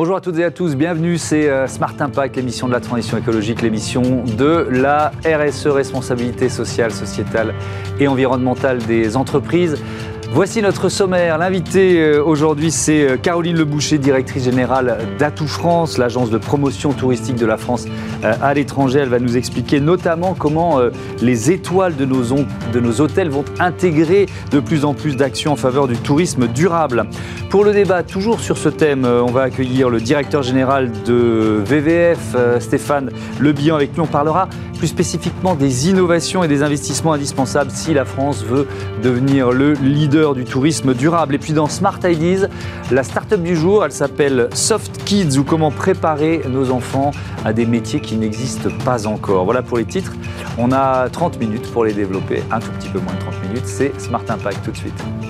Bonjour à toutes et à tous, bienvenue, c'est euh, Smart Impact, l'émission de la transition écologique, l'émission de la RSE, responsabilité sociale, sociétale et environnementale des entreprises. Voici notre sommaire. L'invité euh, aujourd'hui, c'est euh, Caroline Leboucher, directrice générale d'Atout France, l'agence de promotion touristique de la France euh, à l'étranger. Elle va nous expliquer notamment comment les étoiles de nos, hôtels vont intégrer de plus en plus d'actions en faveur du tourisme durable. Pour le débat, toujours sur ce thème, on va accueillir le directeur général de VVF, Stéphane Lebihan. Avec lui, on parlera plus spécifiquement des innovations et des investissements indispensables si la France veut devenir le leader du tourisme durable. Et puis dans Smart Ideas, la start-up du jour, elle s'appelle Soft Kids ou comment préparer nos enfants à des métiers qui n'existent pas encore. Voilà pour les titres. On a 30 minutes pour les développer, un tout petit peu moins de 30 minutes. C'est Smart Impact tout de suite.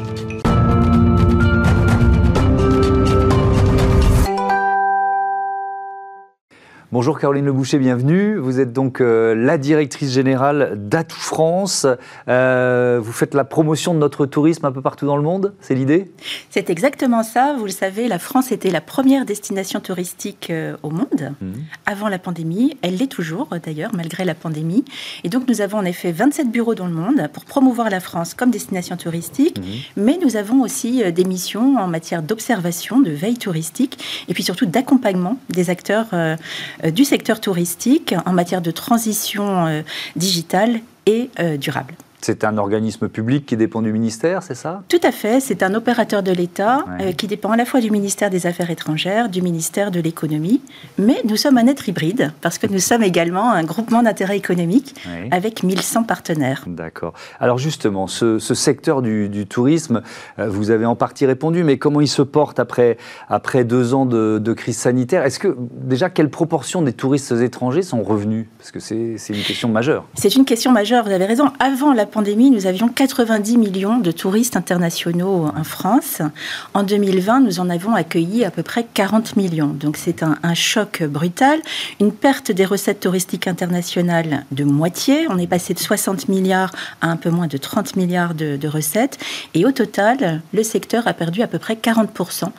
Bonjour Caroline Leboucher, bienvenue. Vous êtes donc euh, la directrice générale d'Atout France. Euh, vous faites la promotion de notre tourisme un peu partout dans le monde, c'est l'idée? C'est exactement ça. Vous le savez, la France était la première destination touristique euh, au monde mmh. avant la pandémie. Elle l'est toujours d'ailleurs, malgré la pandémie. Et donc nous avons en effet 27 bureaux dans le monde pour promouvoir la France comme destination touristique. Mmh. Mais nous avons aussi des missions en matière d'observation, de veille touristique et puis surtout d'accompagnement des acteurs du secteur touristique en matière de transition euh, digitale et euh, durable. C'est un organisme public qui dépend du ministère, c'est ça? Tout à fait. C'est un opérateur de l'État euh, qui dépend à la fois du ministère des Affaires étrangères, du ministère de l'économie. Mais nous sommes un être hybride parce que nous sommes également un groupement d'intérêt économique avec 1100 partenaires. D'accord. Alors justement, ce, secteur du, tourisme, euh, vous avez en partie répondu, mais comment il se porte après, après deux ans de, crise sanitaire? Est-ce que déjà, quelle proportion des touristes étrangers sont revenus? Parce que c'est une question majeure. C'est une question majeure, vous avez raison. Avant la pandémie, nous avions 90 millions de touristes internationaux en France. En 2020, nous en avons accueilli à peu près 40 millions. Donc c'est un, choc brutal, une perte des recettes touristiques internationales de moitié. On est passé de 60 milliards à un peu moins de 30 milliards de, recettes. Et au total, le secteur a perdu à peu près 40%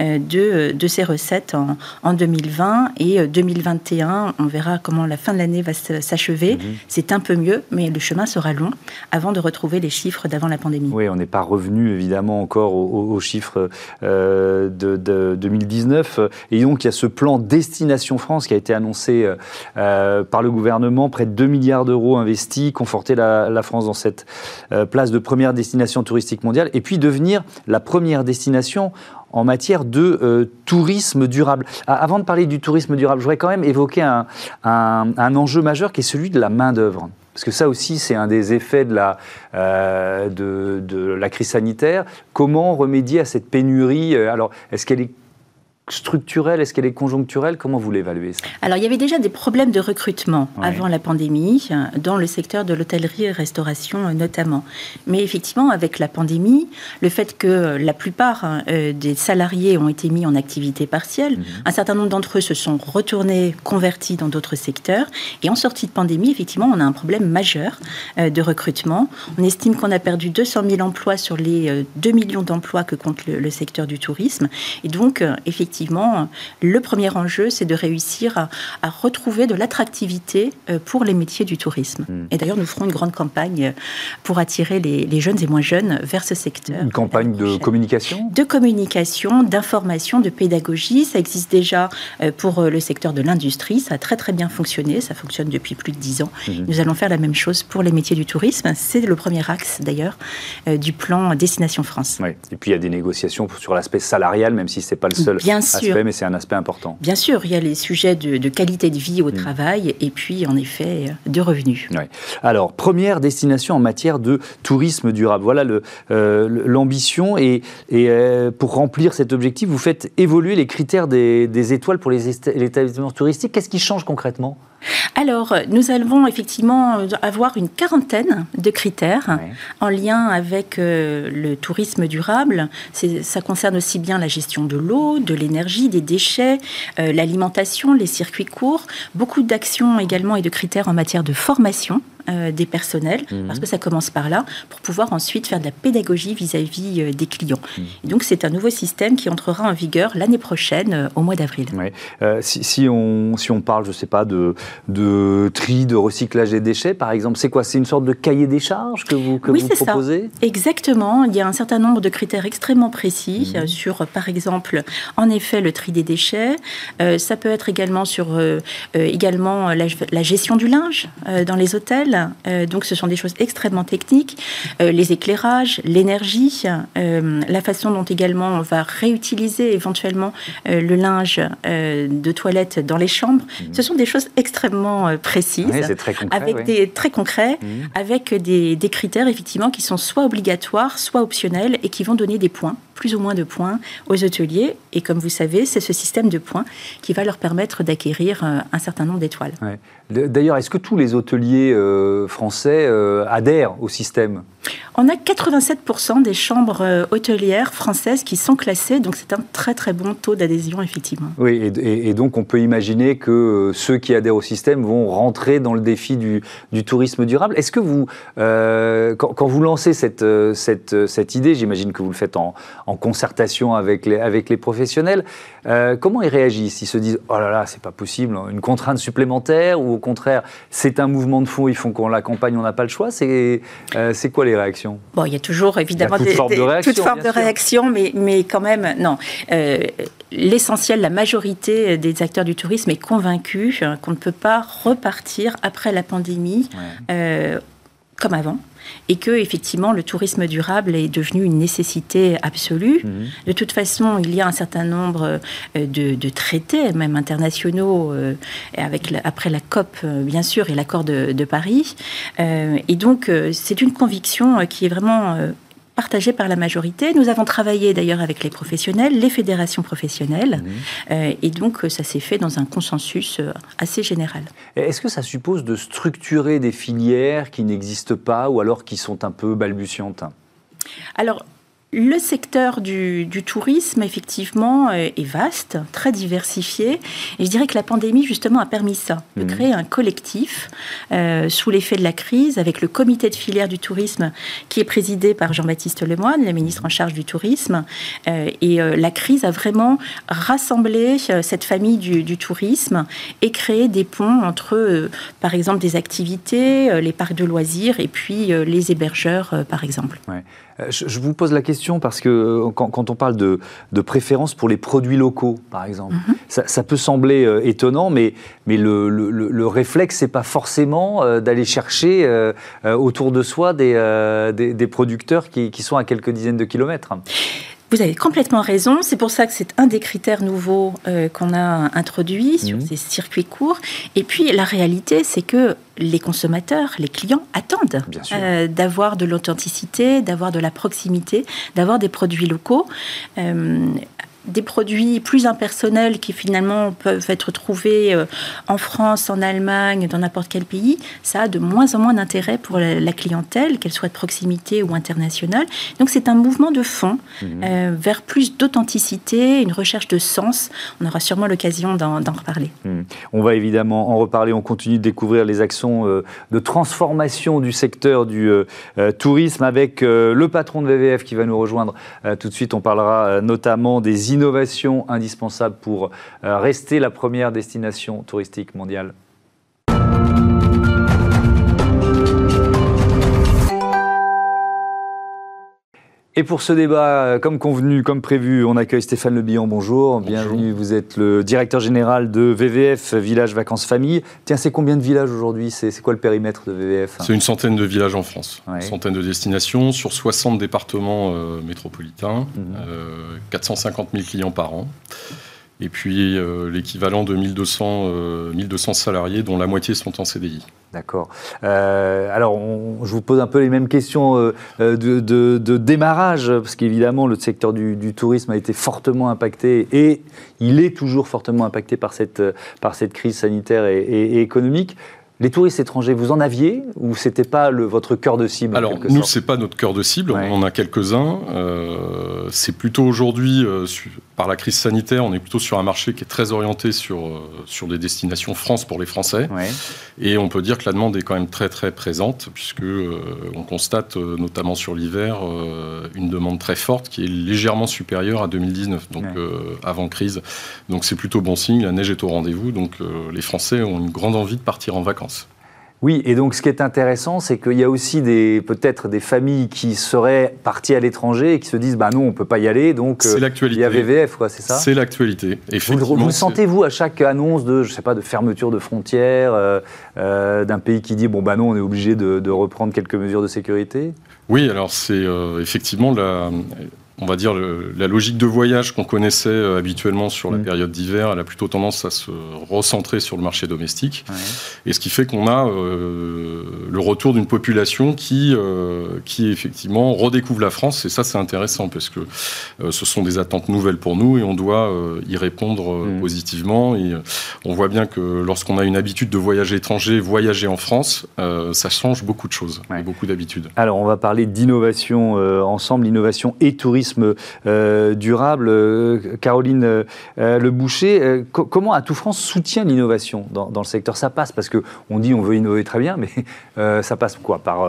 euh, de, de ses recettes en, en 2020 et 2021. Euh, on verra comment la fin de l'année va s'achever. Mmh. C'est un peu mieux, mais le chemin sera long avant de retrouver les chiffres d'avant la pandémie. Oui, on n'est pas revenu évidemment encore aux, chiffres euh, de, 2019. Et donc il y a ce plan Destination France qui a été annoncé euh, par le gouvernement, près de 2 milliards d'euros investis, conforter la, France dans cette euh, place de première destination touristique mondiale, et puis devenir la première destination en matière de tourisme durable. Ah, avant de parler du tourisme durable, je voudrais quand même évoquer un, un enjeu majeur qui est celui de la main-d'œuvre. Parce que ça aussi, c'est un des effets de la, euh, de, la crise sanitaire. Comment remédier à cette pénurie? Euh, Alors, est-ce qu'elle est structurelle Est-ce qu'elle est conjoncturelle? Comment vous l'évaluez Alors, il y avait déjà des problèmes de recrutement avant la pandémie, dans le secteur de l'hôtellerie et restauration euh, notamment. Mais effectivement, avec la pandémie, le fait que la plupart euh, des salariés ont été mis en activité partielle, mhm. un certain nombre d'entre eux se sont retournés, convertis dans d'autres secteurs. Et en sortie de pandémie, effectivement, on a un problème majeur euh, de recrutement. On estime qu'on a perdu 200 000 emplois sur les 2 millions d'emplois que compte le, le secteur du tourisme. Et donc, effectivement, effectivement, le premier enjeu, c'est de réussir à, retrouver de l'attractivité euh, pour les métiers du tourisme. Hmm. Et d'ailleurs, nous ferons une grande campagne pour attirer les, jeunes et moins jeunes vers ce secteur. Une campagne de communication? De communication, d'information, de pédagogie. Ça existe déjà euh, pour euh, le secteur de l'industrie. Ça a très très bien fonctionné. Ça fonctionne depuis plus de dix ans. Hmm. Nous allons faire la même chose pour les métiers du tourisme. C'est le premier axe d'ailleurs du plan Destination France. Et puis il y a des négociations sur l'aspect salarial, même si ce n'est pas le seul. Bien mais c'est un aspect important. Bien sûr, il y a les sujets de, qualité de vie au mm. travail et puis, en effet, de revenus. Alors, première destination en matière de tourisme durable. Voilà euh, l'ambition. et, et euh, pour remplir cet objectif, vous faites évoluer les critères des, des étoiles pour les établissements touristiques. Qu'est-ce qui change concrètement? Alors, nous allons effectivement avoir une quarantaine de critères en lien avec euh, le tourisme durable. Ça concerne aussi bien la gestion de l'eau, de l'énergie, des déchets, euh, l'alimentation, les circuits courts, beaucoup d'actions également et de critères en matière de formation des personnels, mhm. parce que ça commence par là, pour pouvoir ensuite faire de la pédagogie vis-à-vis des clients. Mhm. Et donc c'est un nouveau système qui entrera en vigueur l'année prochaine, au mois d'avril. Si, si, on, si on parle, je ne sais pas, de, de tri, de recyclage des déchets, par exemple, c'est quoi? C'est une sorte de cahier des charges que vous, que oui, vous proposez ça. Exactement. Il y a un certain nombre de critères extrêmement précis mhm. sur, par exemple, en effet, le tri des déchets. ça peut être également sur également la, gestion du linge euh, dans les hôtels. Euh, donc, ce sont des choses extrêmement techniques. Euh, les éclairages, l'énergie, la façon dont également on va réutiliser éventuellement le linge de toilette dans les chambres. Mhm. Ce sont des choses extrêmement précises, très concret, avec des très concrets, mhm. avec des, des critères effectivement qui sont soit obligatoires, soit optionnels et qui vont donner des points plus ou moins de points aux hôteliers. Et comme vous savez, c'est ce système de points qui va leur permettre d'acquérir euh, un certain nombre d'étoiles. D'ailleurs, est-ce que tous les hôteliers euh, français euh, adhèrent au système? On a 87% des chambres hôtelières françaises qui sont classées, donc c'est un très très bon taux d'adhésion, effectivement. Oui, et, donc on peut imaginer que ceux qui adhèrent au système vont rentrer dans le défi du, tourisme durable. Est-ce que vous, quand, vous lancez cette, cette, cette idée, j'imagine que vous le faites en, en concertation avec les, avec les professionnels. Euh, comment ils réagissent? Ils se disent Oh là là, c'est pas possible, une contrainte supplémentaire ou au contraire, c'est un mouvement de fond, ils font qu'on l'accompagne, on n'a pas le choix? C'est euh, quoi les réactions? Bon, il y a toujours évidemment des, forme de réaction, toute forme de réaction, mais, mais quand même, non. Euh, l'essentiel, la majorité des acteurs du tourisme est convaincue qu'on ne peut pas repartir après la pandémie comme avant et que effectivement le tourisme durable est devenu une nécessité absolue. Mhm. De toute façon, il y a un certain nombre euh, de, traités, même internationaux, euh, avec après la COP euh, bien sûr et l'accord de, de, Paris. et donc c'est une conviction qui est vraiment partagé par la majorité. Nous avons travaillé d'ailleurs avec les professionnels, les fédérations professionnelles, mmh. euh, et donc ça s'est fait dans un consensus euh, assez général. Est-ce que ça suppose de structurer des filières qui n'existent pas ou alors qui sont un peu balbutiantes? Alors, le secteur du, tourisme, effectivement, euh, est vaste, très diversifié. Et je dirais que la pandémie, justement, a permis ça, de mmh. créer un collectif euh, sous l'effet de la crise, avec le comité de filière du tourisme qui est présidé par Jean-Baptiste Lemoyne, le ministre en charge du tourisme. Euh, et la crise a vraiment rassemblé cette famille du, tourisme et créé des ponts entre, par exemple, des activités, les parcs de loisirs et puis les hébergeurs, par exemple. Je, vous pose la question parce que euh, quand, on parle de, préférence pour les produits locaux, par exemple, mhm. ça, peut sembler euh, étonnant, mais, mais le, le, le réflexe, c'est pas forcément euh, d'aller chercher autour de soi des, des, producteurs qui, qui sont à quelques dizaines de kilomètres. Vous avez complètement raison. C'est pour ça que c'est un des critères nouveaux euh, qu'on a introduit sur mhm. ces circuits courts. Et puis la réalité, c'est que les consommateurs, les clients attendent euh, d'avoir de l'authenticité, d'avoir de la proximité, d'avoir des produits locaux. Euh, des produits plus impersonnels qui finalement peuvent être trouvés euh, en France, en Allemagne, dans n'importe quel pays, ça a de moins en moins d'intérêt pour la clientèle, qu'elle soit de proximité ou internationale. Donc c'est un mouvement de fond mhm. euh, vers plus d'authenticité, une recherche de sens. On aura sûrement l'occasion d'en reparler. Mhm. On va évidemment en reparler. On continue de découvrir les actions euh, de transformation du secteur du tourisme avec le patron de VVF qui va nous rejoindre tout de suite. On parlera notamment des innovations indispensables pour euh, rester la première destination touristique mondiale Et pour ce débat, euh, comme convenu, comme prévu, on accueille Stéphane Le Bonjour. bonjour. Bienvenue, vous êtes le directeur général de VVF, Village Vacances Famille. Tiens, c'est combien de villages aujourd'hui? C'est, quoi le périmètre de VVF C'est une centaine de villages en France, une centaine de destinations sur 60 départements euh, métropolitains, 450 000 mhm. euh, clients par an. Et puis l'équivalent de 1200, 1200 salariés, dont la moitié sont en CDI. D'accord. Euh, alors, je vous pose un peu les mêmes questions euh, euh, de, démarrage, parce qu'évidemment, le secteur du, tourisme a été fortement impacté et il est toujours fortement impacté par cette, par cette crise sanitaire et économique. Les touristes étrangers, vous en aviez ou c'était pas le, votre cœur de cible Alors nous, c'est pas notre cœur de cible. On en a quelques-uns. Euh, c'est plutôt aujourd'hui, par la crise sanitaire, on est plutôt sur un marché qui est très orienté sur, sur des destinations France pour les Français. Et on peut dire que la demande est quand même très très présente, puisque on constate notamment sur l'hiver une demande très forte qui est légèrement supérieure à 2019, donc avant crise. Donc c'est plutôt bon signe, la neige est au rendez-vous, donc les Français ont une grande envie de partir en vacances. Oui, et donc ce qui est intéressant, c'est qu'il y a aussi des peut-être des familles qui seraient parties à l'étranger et qui se disent bah non, on peut pas y aller, donc euh, il y a VVF, quoi, c'est ça? C'est l'actualité. Vous, vous sentez-vous à chaque annonce de, je sais pas, de fermeture de frontières euh, euh, d'un pays qui dit bon bah non, on est obligé de, de reprendre quelques mesures de sécurité? Oui, alors c'est effectivement la on va dire, la logique de voyage qu'on connaissait euh, habituellement sur la mm. période d'hiver, elle a plutôt tendance à se recentrer sur le marché domestique. Et ce qui fait qu'on a euh, le retour d'une population qui, euh, qui effectivement redécouvre la France. Et ça, c'est intéressant parce que ce sont des attentes nouvelles pour nous et on doit y répondre mm. positivement. Et on voit bien que lorsqu'on a une habitude de voyager étranger, voyager en France, ça change beaucoup de choses et beaucoup d'habitudes. Alors, on va parler d'innovation ensemble, innovation et tourisme euh, durable. Euh, Caroline euh, Le Boucher, comment Atout France soutient l'innovation dans, le secteur? Ça passe parce qu'on dit on veut innover très bien, mais ça passe quoi? Par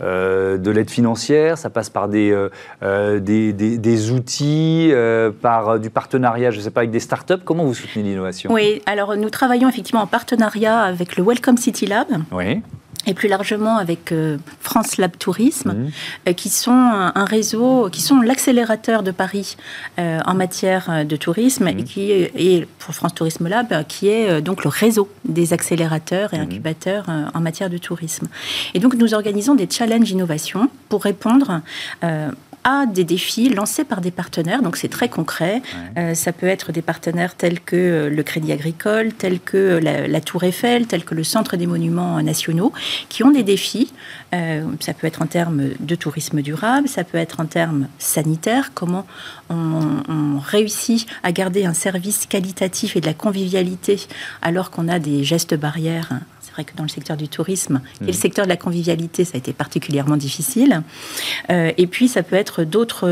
de l'aide financière, ça passe par des, des, des, outils, par du partenariat, je ne sais pas, avec des startups. Comment vous soutenez l'innovation? Oui, alors nous travaillons effectivement en partenariat avec le Welcome City Lab. Oui et plus largement avec euh, France Lab Tourisme, mmh. euh, qui sont un, réseau, qui sont l'accélérateur de Paris euh, en matière de tourisme, et qui est, pour France Tourisme Lab, qui est donc le réseau des accélérateurs et incubateurs incubateurs en matière de tourisme. Et donc nous organisons des challenges innovation pour répondre à des défis lancés par des partenaires. Donc c'est très concret. Euh, ça peut être des partenaires tels que euh, le Crédit Agricole, tels que la, Tour Eiffel, tels que le Centre des Monuments Nationaux, qui ont des défis. Euh, ça peut être en termes de tourisme durable, ça peut être en termes sanitaires, comment on, on réussit à garder un service qualitatif et de la convivialité alors qu'on a des gestes barrières vrai que dans le secteur du tourisme et le mmh. secteur de la convivialité, ça a été particulièrement difficile. Euh, et puis, ça peut être d'autres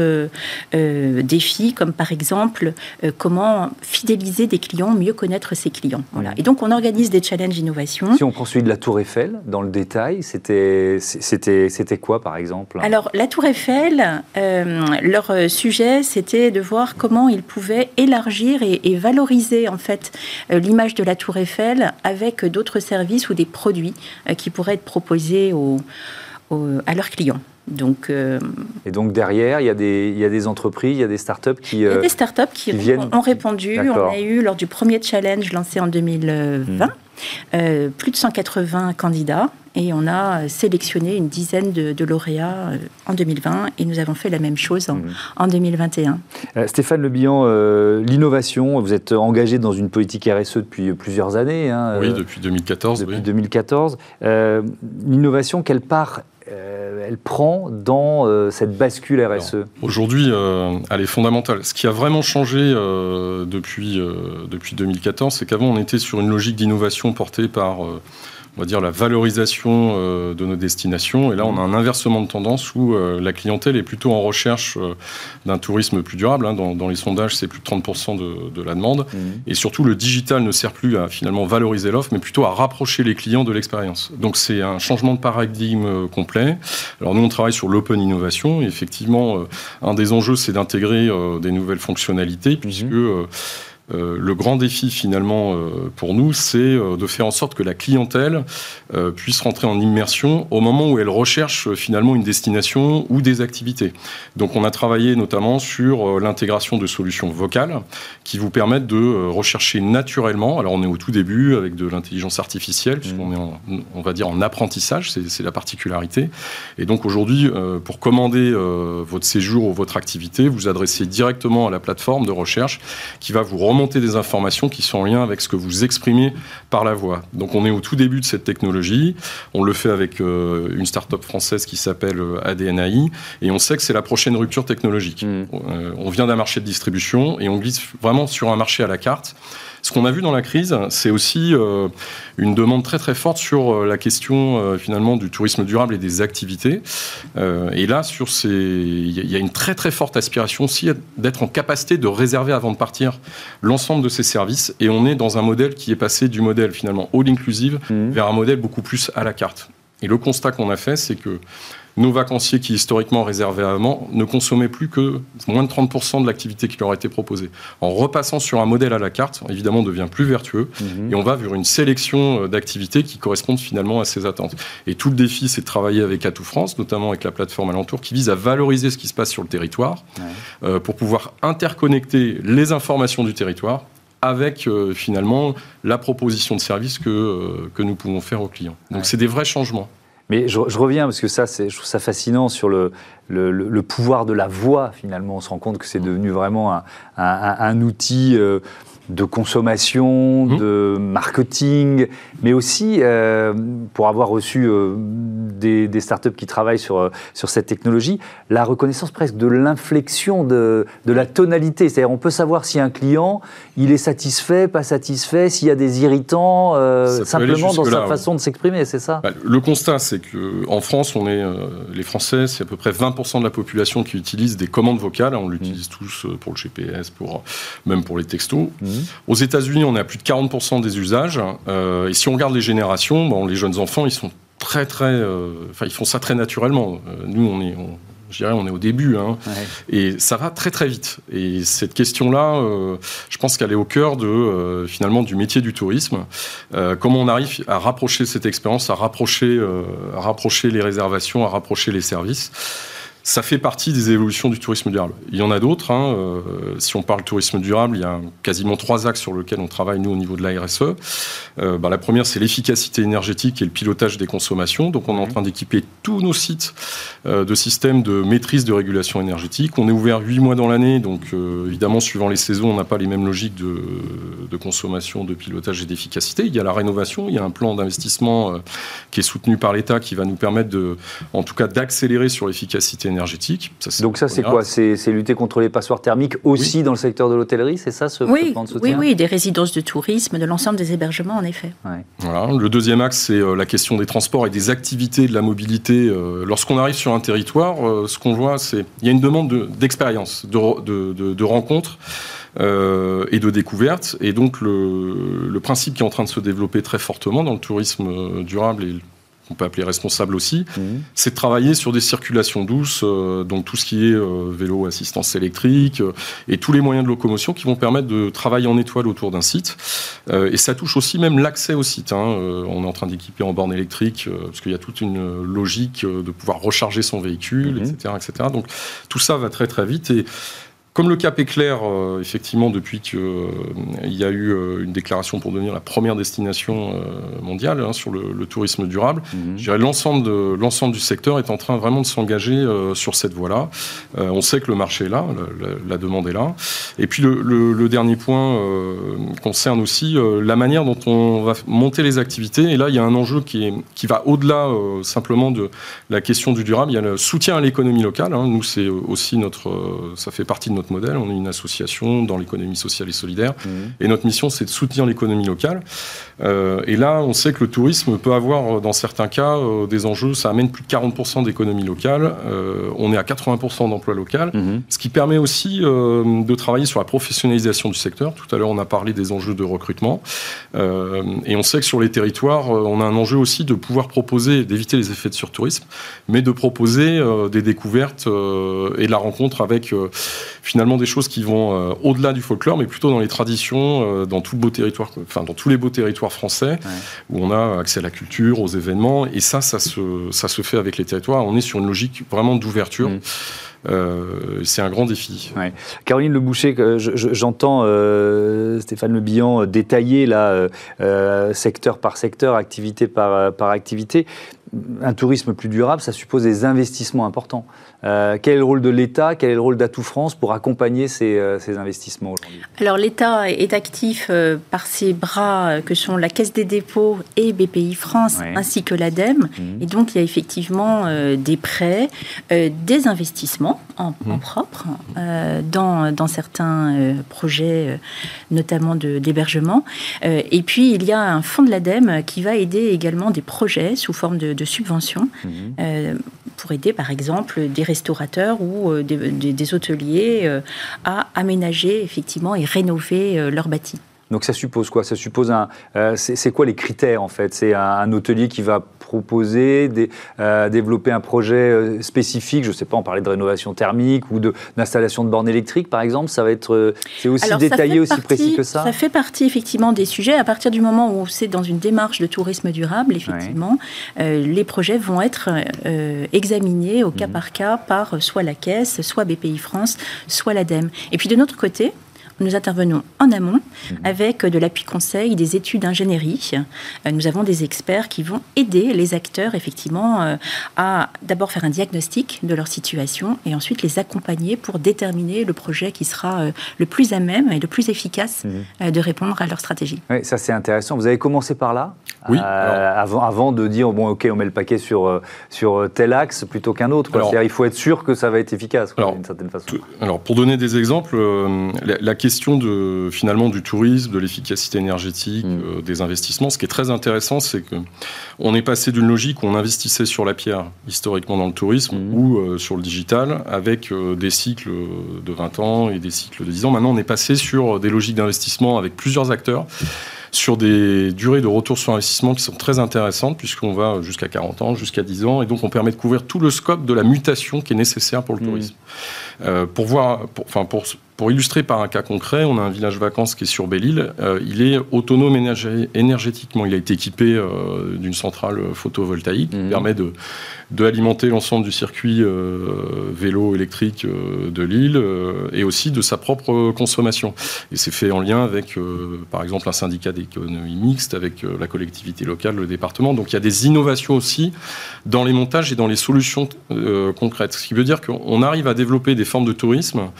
euh, défis, comme par exemple euh, comment fidéliser des clients, mieux connaître ses clients. Voilà. Mmh. Et donc, on organise des challenges innovation. Si on prend celui de la Tour Eiffel, dans le détail, c'était c'était quoi, par exemple? Alors, la Tour Eiffel, leur sujet, c'était de voir comment ils pouvaient élargir et, et valoriser en fait l'image de la Tour Eiffel avec d'autres services des produits euh, qui pourraient être proposés à leurs clients. Donc, euh, et donc derrière, il y, a des, il y a des entreprises, il y a des startups qui, il y a des startups qui, qui ont, répondu. On a eu lors du premier challenge lancé en 2020 euh, plus de 180 candidats et on a sélectionné une dizaine de, lauréats euh, en 2020 et nous avons fait la même chose en, 2021. Mmh. Euh, Stéphane Le Bihan, l'innovation, vous êtes engagé dans une politique RSE depuis plusieurs années. Hein, oui, depuis 2014. Depuis 2014. L'innovation, quelle part elle prend dans cette bascule RSE Aujourd'hui, elle est fondamentale. Ce qui a vraiment changé depuis, depuis 2014, c'est qu'avant, on était sur une logique d'innovation portée par on va dire, la valorisation euh, de nos destinations. Et là, on a un inversement de tendance où euh, la clientèle est plutôt en recherche euh, d'un tourisme plus durable. Hein. Dans, les sondages, c'est plus de 30% de, la demande. Mmh. Et surtout, le digital ne sert plus à finalement valoriser l'offre, mais plutôt à rapprocher les clients de l'expérience. Donc, c'est un changement de paradigme complet. Alors, nous, on travaille sur l'open innovation. Et effectivement, un des enjeux, c'est d'intégrer des nouvelles fonctionnalités, mmh. puisque euh, le grand défi finalement euh, pour nous, c'est euh, de faire en sorte que la clientèle puisse rentrer en immersion au moment où elle recherche finalement une destination ou des activités. Donc on a travaillé notamment sur l'intégration de solutions vocales qui vous permettent de rechercher naturellement. Alors on est au tout début avec de l'intelligence artificielle, puisqu'on mmh. est en, on va dire en apprentissage, c'est la particularité. Et donc aujourd'hui, pour commander votre séjour ou votre activité, vous adressez directement à la plateforme de recherche qui va vous remonter des informations qui sont en lien avec ce que vous exprimez par la voix. Donc on est au tout début de cette technologie. On le fait avec euh, une start-up française qui s'appelle euh, ADNAI et on sait que c'est la prochaine rupture technologique. Mmh. Euh, on vient d'un marché de distribution et on glisse vraiment sur un marché à la carte Ce qu'on a vu dans la crise, c'est aussi une demande très très forte sur la question finalement du tourisme durable et des activités. et là, sur ces, il y a une très très forte aspiration aussi d'être en capacité de réserver avant de partir l'ensemble de ces services. Et on est dans un modèle qui est passé du modèle finalement all inclusive mmh. vers un modèle beaucoup plus à la carte. Et le constat qu'on a fait, c'est que nos vacanciers qui historiquement réservaient avant ne consommaient plus que moins de 30% de l'activité qui leur a été proposée. En repassant sur un modèle à la carte, évidemment, on devient plus vertueux mmh. et on va vers une sélection euh, d'activités qui correspondent finalement à ces attentes. Et tout le défi, c'est de travailler avec Atout France, notamment avec la plateforme Alentour, qui vise à valoriser ce qui se passe sur le territoire euh, pour pouvoir interconnecter les informations du territoire avec euh, finalement la proposition de service que, euh, que nous pouvons faire aux clients. Donc c'est des vrais changements. Mais je, reviens parce que ça, je trouve ça fascinant sur le, pouvoir de la voix. Finalement, on se rend compte que c'est devenu vraiment un, un, outil. Euh, de consommation, mmh. de marketing, mais aussi euh, pour avoir reçu euh, des, des, startups qui travaillent sur, euh, sur cette technologie, la reconnaissance presque de l'inflexion de, de, la tonalité. C'est-à-dire on peut savoir si un client, il est satisfait, pas satisfait, s'il y a des irritants, simplement dans sa façon de s'exprimer, c'est ça? Bah, Le constat, c'est qu'en France, on est, les Français, c'est à peu près 20% de la population qui utilise des commandes vocales. On l'utilise mmh. tous pour le GPS, pour, même pour les textos. Mmh. Aux États-Unis, on est à plus de 40% des usages. Euh, et si on regarde les générations, bon, les jeunes enfants, ils sont très, très. Euh, enfin, ils font ça très naturellement. Euh, nous, on est. je dirais, on est au début, hein. et ça va très très vite. Et cette question-là, je pense qu'elle est au cœur de finalement du métier du tourisme. comment on arrive à rapprocher cette expérience, à rapprocher, à rapprocher les réservations, à rapprocher les services ça fait partie des évolutions du tourisme durable. Il y en a d'autres. Hein. Euh, si on parle tourisme durable, il y a quasiment trois axes sur lesquels on travaille, nous, au niveau de la RSE. Euh, bah, la première, c'est l'efficacité énergétique et le pilotage des consommations. Donc, on est en train d'équiper tous nos sites euh, de systèmes de maîtrise de régulation énergétique. On est ouvert huit mois dans l'année. Donc, évidemment, suivant les saisons, on n'a pas les mêmes logiques de, de, consommation, de pilotage et d'efficacité. Il y a la rénovation. Il y a un plan d'investissement qui est soutenu par l'État qui va nous permettre, de, en tout cas, d'accélérer sur l'efficacité énergétique. Donc ça, c'est quoi C'est lutter contre les passoires thermiques aussi dans le secteur de l'hôtellerie, c'est ça ce, oui, plan de soutien Oui, oui, des résidences de tourisme, de l'ensemble des hébergements, en effet. Voilà. Le deuxième axe, c'est euh, la question des transports et des activités de la mobilité. Euh, lorsqu'on arrive sur un territoire, euh, ce qu'on voit, c'est il y a une demande d'expérience, de, de, de, de, rencontres. et de découvertes. Et donc le, le, principe qui est en train de se développer très fortement dans le tourisme durable et on peut appeler responsable aussi, mhm. c'est de travailler sur des circulations douces, euh, donc tout ce qui est euh, vélo, assistance électrique euh, et tous les moyens de locomotion qui vont permettre de travailler en étoile autour d'un site. et ça touche aussi même l'accès au site. Hein. on est en train d'équiper en borne électrique parce qu'il y a toute une logique de pouvoir recharger son véhicule, etc., mhm. etc. Donc tout ça va très très vite et comme le cap est clair, euh, effectivement, depuis qu'il euh, y a eu euh, une déclaration pour devenir la première destination mondiale hein, sur le, tourisme durable, je dirais l'ensemble de l'ensemble du secteur est en train vraiment de s'engager sur cette voie-là. on sait que le marché est là, la, demande est là. Et puis le, le dernier point concerne aussi la manière dont on va monter les activités. Et là, il y a un enjeu qui, est, qui va au-delà simplement de la question du durable. Il y a le soutien à l'économie locale. Hein. Nous, c'est aussi notre, ça fait partie de notre modèle. On est une association dans l'économie sociale et solidaire. Mmh. Et notre mission, c'est de soutenir l'économie locale. Euh, et là, on sait que le tourisme peut avoir, dans certains cas, euh, des enjeux. Ça amène plus de 40% d'économie locale. Euh, on est à 80% d'emploi local. Mmh. Ce qui permet aussi de travailler sur la professionnalisation du secteur. Tout à l'heure, on a parlé des enjeux de recrutement. et on sait que sur les territoires, on a un enjeu aussi de pouvoir proposer, d'éviter les effets de surtourisme, mais de proposer des découvertes et de la rencontre avec finalement des choses qui vont euh, au-delà du folklore, mais plutôt dans les traditions, euh, dans tout beau territoire, enfin dans tous les beaux territoires français, où on a accès à la culture, aux événements, et ça, ça se, ça se fait avec les territoires. On est sur une logique vraiment d'ouverture. Mm. Euh, c'est un grand défi. Caroline Le Boucher, j'entends Stéphane Le Bihan détailler là, secteur par secteur, activité par, par activité. Un tourisme plus durable, ça suppose des investissements importants. Quel est le rôle de l'État? Quel est le rôle d'Atout France pour, accompagner ces, investissements aujourd'hui Alors l'État est actif par ses bras que sont la Caisse des dépôts et BPI France, ainsi que l'ADEME. Mmh. Et donc il y a effectivement des prêts, des investissements en, en mmh. propre dans, dans, certains projets, notamment d'hébergement. et puis il y a un fonds de l'ADEME qui va aider également des projets sous forme de, subventions mmh. euh, pour aider par exemple des restaurateurs ou euh, des, hôteliers euh, à aménager effectivement et rénover leur bâti. Donc ça suppose quoi? Ça suppose un. c'est quoi les critères en fait? C'est un, hôtelier qui va proposer, euh, développer un projet euh, spécifique, je ne sais pas, on parlait de rénovation thermique ou d'installation de, bornes électriques par exemple, ça va être, euh, c'est aussi détaillé, aussi précis que ça? Ça fait partie effectivement des sujets. À partir du moment où c'est dans une démarche de tourisme durable, effectivement, les projets vont être examinés au cas mhm. par cas par soit la Caisse, soit BPI France, soit l'ADEME. Et puis de notre côté, nous intervenons en amont mhm. avec de l'appui conseil, des études d'ingénierie. Euh, nous avons des experts qui vont aider les acteurs effectivement euh, à d'abord faire un diagnostic de leur situation et ensuite les accompagner pour déterminer le projet qui sera euh, le plus à même et le plus efficace mhm. de répondre à leur stratégie. Oui, ça c'est intéressant. Vous avez commencé par là? Oui, avant, avant de dire bon ok on met le paquet sur, sur tel axe plutôt qu'un autre. il faut être sûr que ça va être efficace d'une certaine façon. alors pour donner des exemples, la, la question de, finalement du tourisme, de l'efficacité énergétique, mm. euh, des investissements, ce qui est très intéressant, c'est que on est passé d'une logique où on investissait sur la pierre historiquement dans le tourisme mm. ou euh, sur le digital avec euh, des cycles de 20 ans et des cycles de 10 ans. Maintenant, on est passé sur des logiques d'investissement avec plusieurs acteurs sur des durées de retour sur investissement qui sont très intéressantes, puisqu'on va jusqu'à 40 ans, jusqu'à 10 ans, et donc on permet de couvrir tout le scope de la mutation qui est nécessaire pour le mmh. tourisme. Euh, pour voir, pour, enfin pour, pour illustrer par un cas concret, on a un village vacances qui est sur Belle-Île. Euh, il est autonome énergétiquement. Il a été équipé euh, d'une centrale photovoltaïque qui mmh. permet de, de alimenter l'ensemble du circuit vélo électrique de l'île et aussi de sa propre consommation. Et c'est fait en lien avec, par exemple, un syndicat d'économie mixte, avec la collectivité locale, le département. Donc il y a des innovations aussi dans les montages et dans les solutions concrètes. Ce qui veut dire qu'on arrive à développer des formes de tourisme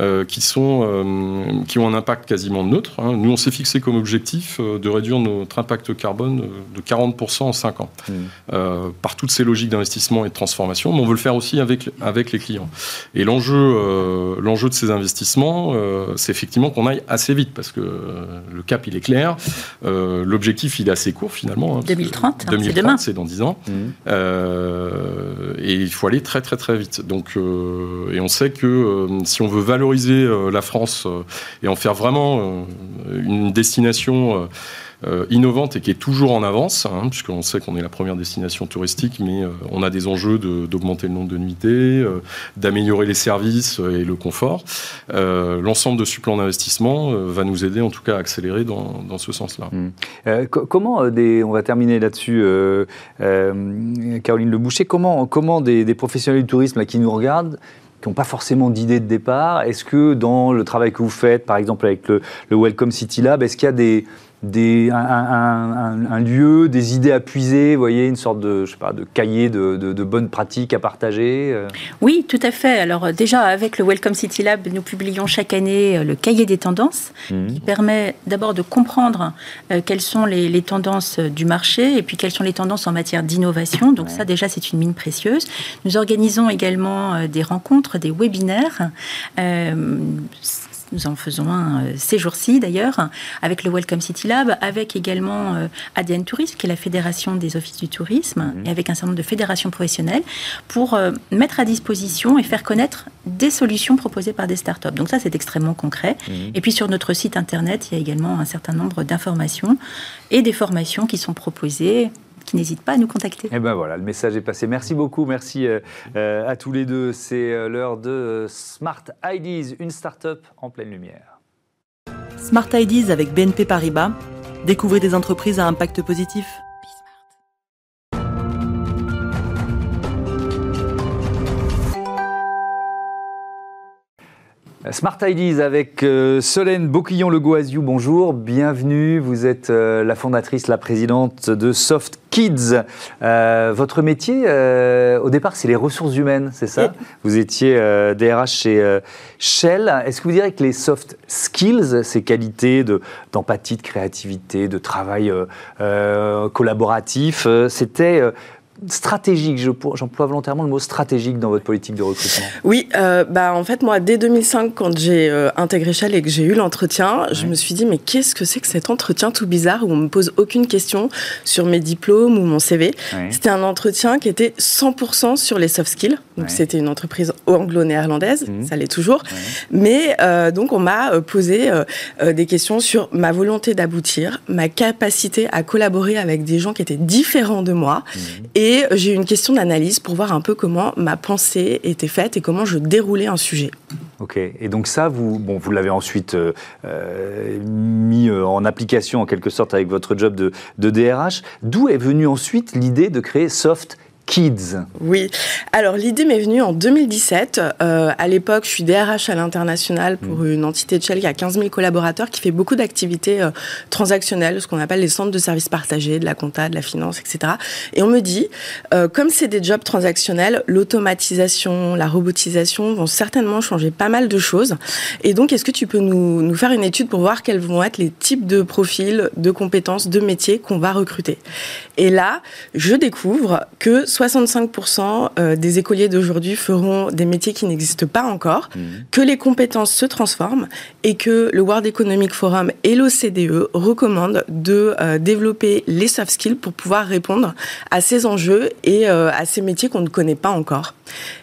euh, qui, sont, euh, qui ont un impact quasiment neutre. Hein. Nous, on s'est fixé comme objectif euh, de réduire notre impact carbone de 40% en 5 ans, mmh. par toutes ces logiques d'investissement et de transformation, mais on veut le faire aussi avec, avec les clients. Et l'enjeu, l'enjeu de ces investissements, c'est effectivement qu'on aille assez vite, parce que le cap, il est clair. L'objectif, il est assez court, finalement. 2030, hein, c'est demain. C'est dans 10 ans. Mmh. et il faut aller très, très, très vite. Donc, et on sait que euh, si on veut valoriser euh, la France euh, et en faire vraiment une destination innovante et qui est toujours en avance, hein, puisqu'on sait qu'on est la première destination touristique, mais on a des enjeux d'augmenter le nombre de nuitées, d'améliorer les services et le confort. L'ensemble de ce plan d'investissement va nous aider en tout cas à accélérer dans, ce sens-là. Mmh. comment des, on va terminer là-dessus, Caroline Le Boucher, comment, comment des, des professionnels du tourisme qui nous regardent qui n'ont pas forcément d'idée de départ. Est-ce que dans le travail que vous faites, par exemple avec le, le Welcome City Lab, est-ce qu'il y a des, des, un, lieu, des idées à puiser, vous voyez, une sorte de, je sais pas, de cahier de, de, bonnes pratiques à partager euh Oui, tout à fait. Alors déjà, avec le Welcome City Lab, nous publions chaque année euh, le cahier des tendances, mmh. qui permet d'abord de comprendre euh, quelles sont les, tendances du marché et puis quelles sont les tendances en matière d'innovation. Donc ça, déjà, c'est une mine précieuse. Nous organisons également des rencontres, des webinaires. Nous en faisons un euh, ces jours-ci d'ailleurs, avec le Welcome City Lab, avec également euh, ADN Tourisme, qui est la fédération des offices du tourisme, mhm. et avec un certain nombre de fédérations professionnelles, pour euh, mettre à disposition et faire connaître des solutions proposées par des startups. Donc ça, c'est extrêmement concret. Mhm. Et puis sur notre site internet, il y a également un certain nombre d'informations et des formations qui sont proposées qui n'hésitent pas à nous contacter. Et eh ben voilà, le message est passé. Merci beaucoup, merci euh, euh, à tous les deux. C'est euh, l'heure de Smart IDs, une start-up en pleine lumière. Smart IDs avec BNP Paribas. Découvrez des entreprises à impact positif. Smart Ideas avec euh, Solène Bocquillon-Legault-Aziou, bonjour, bienvenue. Vous êtes euh, la fondatrice, la présidente de Soft Kids. Euh, votre métier, euh, au départ, c'est les ressources humaines, c'est ça Vous étiez DRH chez Shell. Est-ce que vous direz que les soft skills, ces qualités d'empathie, de, créativité, de travail collaboratif, c'était stratégique, j'emploie volontairement le mot stratégique dans votre politique de recrutement. Oui, euh, bah en fait moi dès 2005 quand j'ai euh, intégré Shell et que j'ai eu l'entretien, je me suis dit mais qu'est-ce que c'est que cet entretien tout bizarre où on me pose aucune question sur mes diplômes ou mon CV. C'était un entretien qui était 100% sur les soft skills. Donc c'était une entreprise anglo-néerlandaise, mmh. ça l'est toujours. Mais euh, donc on m'a posé des questions sur ma volonté d'aboutir, ma capacité à collaborer avec des gens qui étaient différents de moi mmh. et et j'ai eu une question d'analyse pour voir un peu comment ma pensée était faite et comment je déroulais un sujet. Ok, et donc ça, vous, bon, vous l'avez ensuite euh, euh, mis euh, en application en quelque sorte avec votre job de, de DRH. D'où est venue ensuite l'idée de créer Soft Kids. Oui, alors l'idée m'est venue en 2017. Euh, à l'époque, je suis DRH à l'international pour mm. une entité de Shell qui a 15 000 collaborateurs, qui fait beaucoup d'activités euh, transactionnelles, ce qu'on appelle les centres de services partagés, de la compta, de la finance, etc. Et on me dit, euh, comme c'est des jobs transactionnels, l'automatisation, la robotisation vont certainement changer pas mal de choses. Et donc, est-ce que tu peux nous, nous faire une étude pour voir quels vont être les types de profils, de compétences, de métiers qu'on va recruter? Et là, je découvre que 65% euh, des écoliers d'aujourd'hui feront des métiers qui n'existent pas encore, mmh. que les compétences se transforment et que le World Economic Forum et l'OCDE recommandent de euh, développer les soft skills pour pouvoir répondre à ces enjeux et euh, à ces métiers qu'on ne connaît pas encore.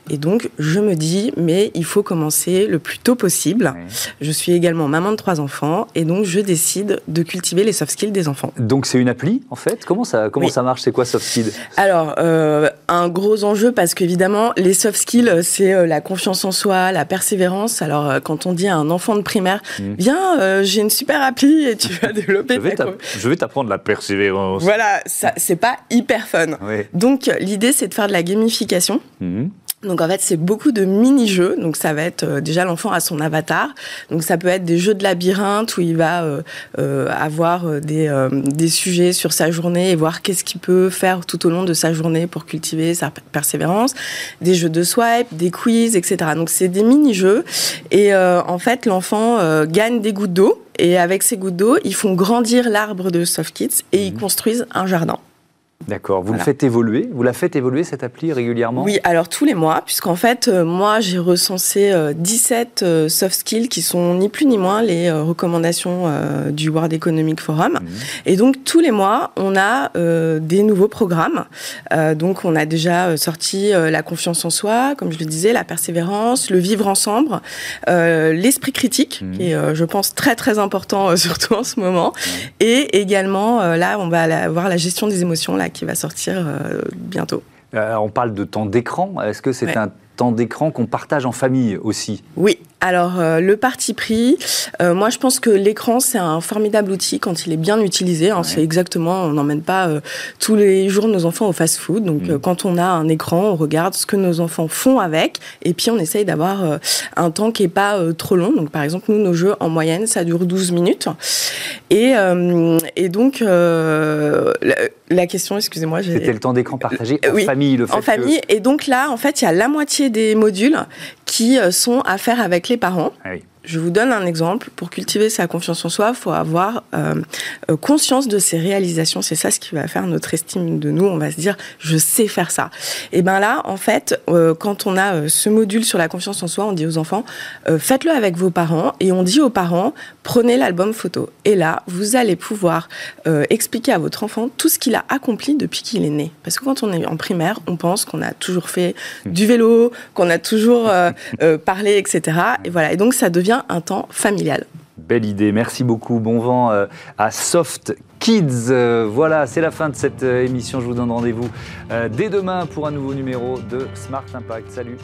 Et donc, je me dis, mais il faut commencer le plus tôt possible. Je suis également maman de trois enfants et donc je décide de cultiver les soft skills des enfants. Donc, c'est une appli en fait? Comment ça, comment ça marche? C'est quoi soft skills? Alors, un gros enjeu parce qu'évidemment, les soft skills, c'est euh, la confiance en soi, la persévérance. Alors, euh, quand on dit à un enfant de primaire, mmh. viens, euh, j'ai une super appli et tu vas développer. je vais t'apprendre la persévérance. Voilà, ça, c'est pas hyper fun. Donc, l'idée, c'est de faire de la gamification. Mmh. Donc en fait, c'est beaucoup de mini-jeux. Donc ça va être euh, déjà l'enfant a son avatar. Donc ça peut être des jeux de labyrinthe où il va euh, euh, avoir des, des sujets sur sa journée et voir qu'est-ce qu'il peut faire tout au long de sa journée pour cultiver sa persévérance. Des jeux de swipe, des quiz, etc. Donc c'est des mini-jeux et en fait l'enfant gagne des gouttes d'eau et avec ces gouttes d'eau, ils font grandir l'arbre de Soft Kids et ils mmh. construisent un jardin. D'accord. Vous le faites évoluer? Vous la faites évoluer cette appli régulièrement? Oui, alors tous les mois, puisqu'en fait, euh, moi, j'ai recensé 17 euh, euh, soft skills qui sont ni plus ni moins les recommandations du World Economic Forum. Mhm. Et donc, tous les mois, on a des nouveaux programmes. donc, on a déjà sorti la confiance en soi, comme je le disais, la persévérance, le vivre ensemble, l'esprit critique, mhm. qui est, je pense, très, très important, surtout en ce moment. Et également, là, on va avoir la gestion des émotions, là, qui va sortir euh, bientôt. Euh, on parle de temps d'écran. Est-ce que c'est un temps d'écran qu'on partage en famille aussi? Oui, alors, euh, le parti pris, euh, moi je pense que l'écran c'est un formidable outil quand il est bien utilisé. Hein, C'est exactement, on n'emmène pas euh, tous les jours nos enfants au fast-food. Donc, mm. quand on a un écran, on regarde ce que nos enfants font avec, et puis on essaye d'avoir un temps qui est pas trop long. Donc, par exemple, nous, nos jeux en moyenne, ça dure 12 minutes. Et, et donc, la, question, excusez-moi, c'était le temps d'écran partagé en famille, le fait en famille. Et donc là, en fait, il y a la moitié des modules qui sont à faire avec les parents. Ah je vous donne un exemple. Pour cultiver sa confiance en soi, il faut avoir euh, euh, conscience de ses réalisations. C'est ça ce qui va faire notre estime de nous. On va se dire, je sais faire ça. Et ben là, en fait, euh, quand on a ce module sur la confiance en soi, on dit aux enfants, faites-le avec vos parents. Et on dit aux parents, prenez l'album photo. Et là, vous allez pouvoir expliquer à votre enfant tout ce qu'il a accompli depuis qu'il est né. Parce que quand on est en primaire, on pense qu'on a toujours fait du vélo, qu'on a toujours parlé, etc. Et voilà. Et donc, ça devient un temps familial. Belle idée, merci beaucoup. Bon vent euh, à Soft Kids. Euh, voilà, c'est la fin de cette euh, émission. Je vous donne rendez-vous dès demain pour un nouveau numéro de Smart Impact. Salut